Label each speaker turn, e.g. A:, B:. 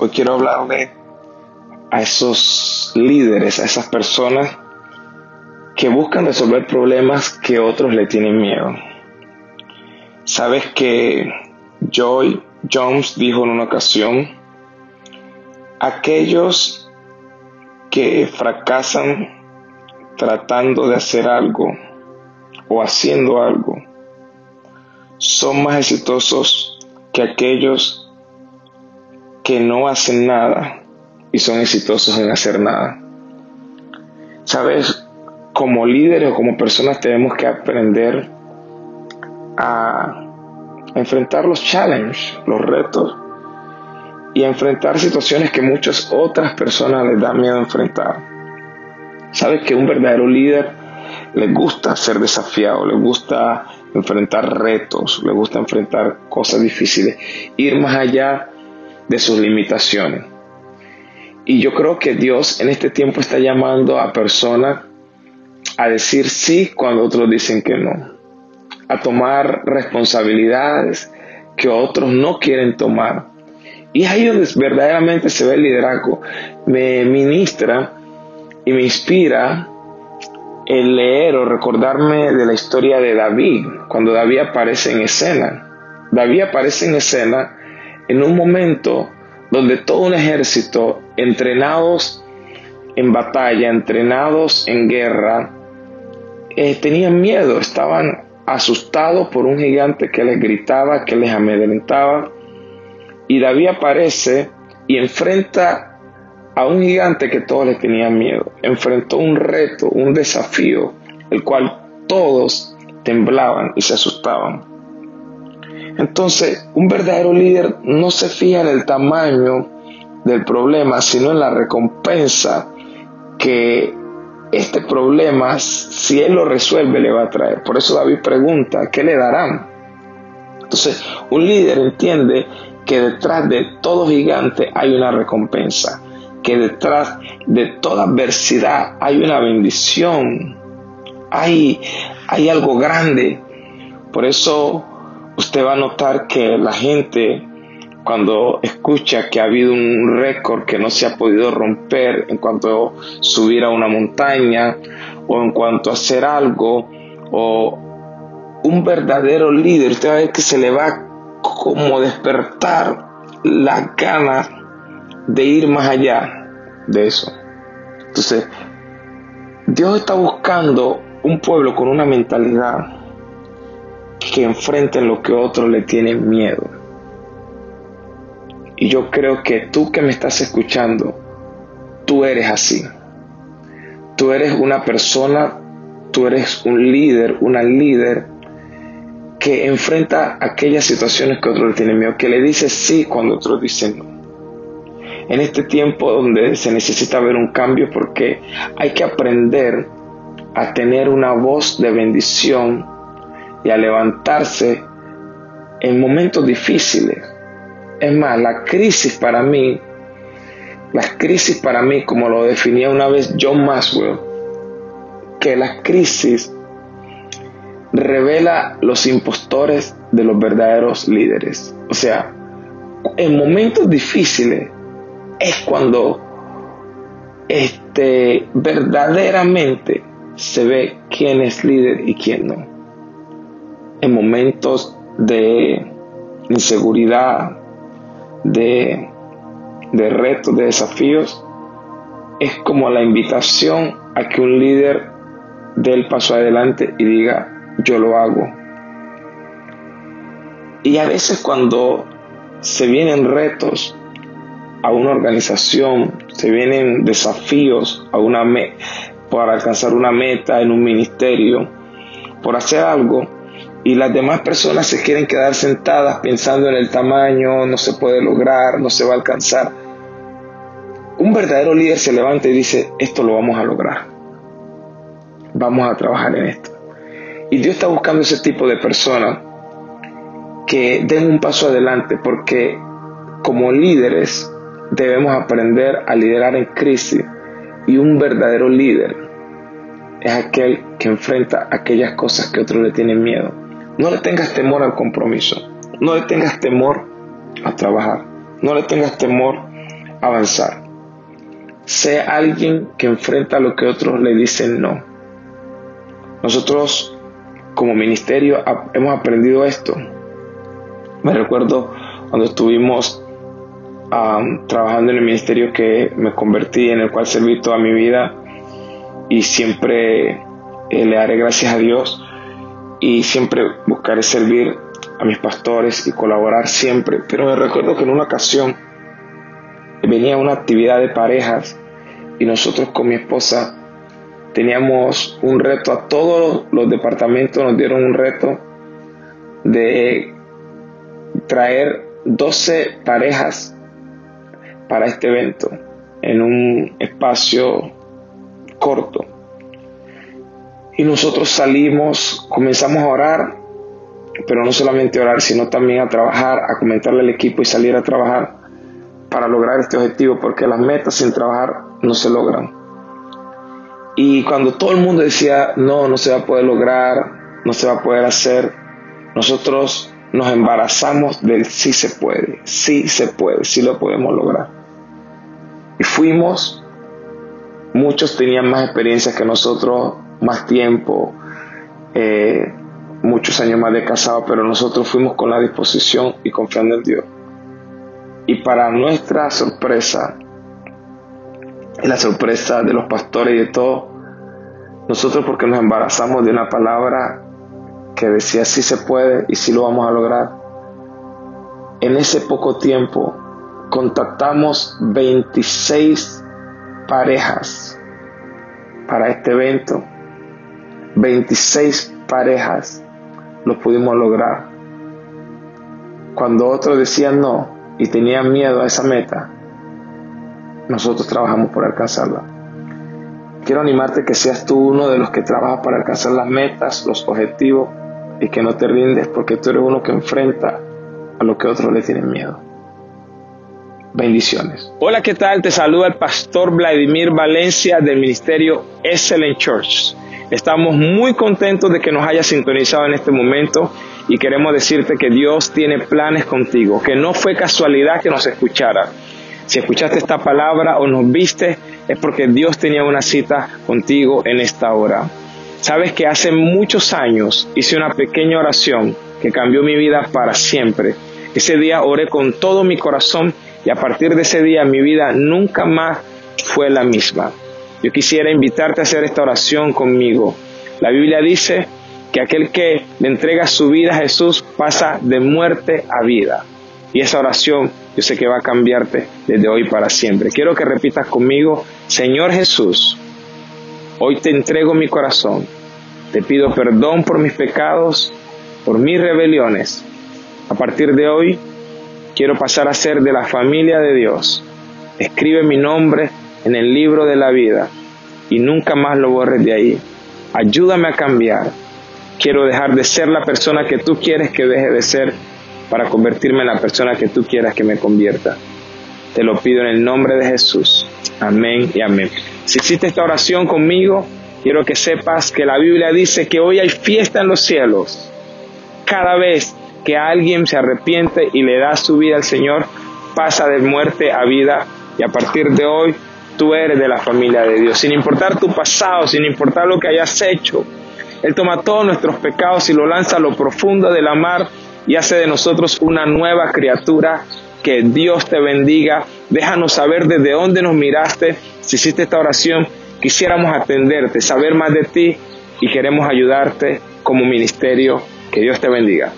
A: Hoy quiero hablarle a esos líderes, a esas personas que buscan resolver problemas que otros le tienen miedo. Sabes que Joy Jones dijo en una ocasión, aquellos que fracasan tratando de hacer algo o haciendo algo son más exitosos que aquellos que no hacen nada y son exitosos en hacer nada. Sabes, como líderes o como personas tenemos que aprender a enfrentar los challenges, los retos y enfrentar situaciones que muchas otras personas les dan miedo enfrentar. Sabes que un verdadero líder le gusta ser desafiado, le gusta enfrentar retos, le gusta enfrentar cosas difíciles, ir más allá de sus limitaciones. Y yo creo que Dios en este tiempo está llamando a personas a decir sí cuando otros dicen que no, a tomar responsabilidades que otros no quieren tomar. Y ahí donde verdaderamente se ve el liderazgo. Me ministra y me inspira el leer o recordarme de la historia de David, cuando David aparece en escena. David aparece en escena en un momento donde todo un ejército, entrenados en batalla, entrenados en guerra, eh, tenían miedo, estaban asustados por un gigante que les gritaba, que les amedrentaba. Y David aparece y enfrenta a un gigante que todos les tenían miedo. Enfrentó un reto, un desafío, el cual todos temblaban y se asustaban. Entonces, un verdadero líder no se fija en el tamaño del problema, sino en la recompensa que este problema, si él lo resuelve, le va a traer. Por eso David pregunta, ¿qué le darán? Entonces, un líder entiende que detrás de todo gigante hay una recompensa, que detrás de toda adversidad hay una bendición, hay, hay algo grande. Por eso usted va a notar que la gente cuando escucha que ha habido un récord que no se ha podido romper en cuanto a subir a una montaña o en cuanto a hacer algo o un verdadero líder, usted va a ver que se le va como despertar la ganas de ir más allá de eso. Entonces, Dios está buscando un pueblo con una mentalidad que enfrenten lo que otros le tienen miedo. Y yo creo que tú que me estás escuchando, tú eres así. Tú eres una persona, tú eres un líder, una líder que enfrenta aquellas situaciones que otros le tienen miedo, que le dice sí cuando otros dicen no. En este tiempo donde se necesita ver un cambio porque hay que aprender a tener una voz de bendición y a levantarse en momentos difíciles. Es más, la crisis para mí, la crisis para mí, como lo definía una vez John Maxwell, que la crisis revela los impostores de los verdaderos líderes. O sea, en momentos difíciles es cuando este, verdaderamente se ve quién es líder y quién no en momentos de inseguridad, de, de retos, de desafíos, es como la invitación a que un líder dé el paso adelante y diga, yo lo hago. Y a veces cuando se vienen retos a una organización, se vienen desafíos a una para alcanzar una meta en un ministerio, por hacer algo, y las demás personas se quieren quedar sentadas pensando en el tamaño, no se puede lograr, no se va a alcanzar. Un verdadero líder se levanta y dice, esto lo vamos a lograr. Vamos a trabajar en esto. Y Dios está buscando ese tipo de personas que den un paso adelante porque como líderes debemos aprender a liderar en crisis y un verdadero líder es aquel que enfrenta aquellas cosas que otros le tienen miedo no le tengas temor al compromiso. No le tengas temor a trabajar. No le tengas temor avanzar. Sé alguien que enfrenta lo que otros le dicen no. Nosotros como ministerio hemos aprendido esto. Me recuerdo cuando estuvimos trabajando en el ministerio que me convertí, en el cual serví toda mi vida y siempre eh, le daré gracias a Dios y siempre buscaré servir a mis pastores y colaborar siempre. Pero me recuerdo que en una ocasión venía una actividad de parejas y nosotros con mi esposa teníamos un reto, a todos los departamentos nos dieron un reto de traer 12 parejas para este evento en un espacio corto. Y nosotros salimos, comenzamos a orar, pero no solamente a orar, sino también a trabajar, a comentarle al equipo y salir a trabajar para lograr este objetivo, porque las metas sin trabajar no se logran. Y cuando todo el mundo decía, no, no se va a poder lograr, no se va a poder hacer, nosotros nos embarazamos del sí se puede, sí se puede, sí lo podemos lograr. Y fuimos, muchos tenían más experiencia que nosotros, más tiempo, eh, muchos años más de casado, pero nosotros fuimos con la disposición y confiando en Dios. Y para nuestra sorpresa, la sorpresa de los pastores y de todo, nosotros porque nos embarazamos de una palabra que decía sí se puede y sí lo vamos a lograr, en ese poco tiempo contactamos 26 parejas para este evento. 26 parejas lo pudimos lograr. Cuando otros decían no y tenían miedo a esa meta, nosotros trabajamos por alcanzarla. Quiero animarte que seas tú uno de los que trabaja para alcanzar las metas, los objetivos y que no te rindes porque tú eres uno que enfrenta a lo que otros le tienen miedo. Bendiciones. Hola, ¿qué tal? Te saluda el pastor Vladimir Valencia del ministerio Excellent Church. Estamos muy contentos de que nos hayas sintonizado en este momento y queremos decirte que Dios tiene planes contigo, que no fue casualidad que nos escuchara. Si escuchaste esta palabra o nos viste, es porque Dios tenía una cita contigo en esta hora. Sabes que hace muchos años hice una pequeña oración que cambió mi vida para siempre. Ese día oré con todo mi corazón y a partir de ese día mi vida nunca más fue la misma. Yo quisiera invitarte a hacer esta oración conmigo. La Biblia dice que aquel que le entrega su vida a Jesús pasa de muerte a vida. Y esa oración yo sé que va a cambiarte desde hoy para siempre. Quiero que repitas conmigo, Señor Jesús, hoy te entrego mi corazón. Te pido perdón por mis pecados, por mis rebeliones. A partir de hoy Quiero pasar a ser de la familia de Dios. Escribe mi nombre en el libro de la vida y nunca más lo borres de ahí. Ayúdame a cambiar. Quiero dejar de ser la persona que tú quieres que deje de ser para convertirme en la persona que tú quieras que me convierta. Te lo pido en el nombre de Jesús. Amén y amén. Si hiciste esta oración conmigo, quiero que sepas que la Biblia dice que hoy hay fiesta en los cielos. Cada vez que alguien se arrepiente y le da su vida al Señor, pasa de muerte a vida y a partir de hoy tú eres de la familia de Dios. Sin importar tu pasado, sin importar lo que hayas hecho, Él toma todos nuestros pecados y lo lanza a lo profundo de la mar y hace de nosotros una nueva criatura. Que Dios te bendiga. Déjanos saber desde dónde nos miraste. Si hiciste esta oración, quisiéramos atenderte, saber más de ti y queremos ayudarte como ministerio. Que Dios te bendiga.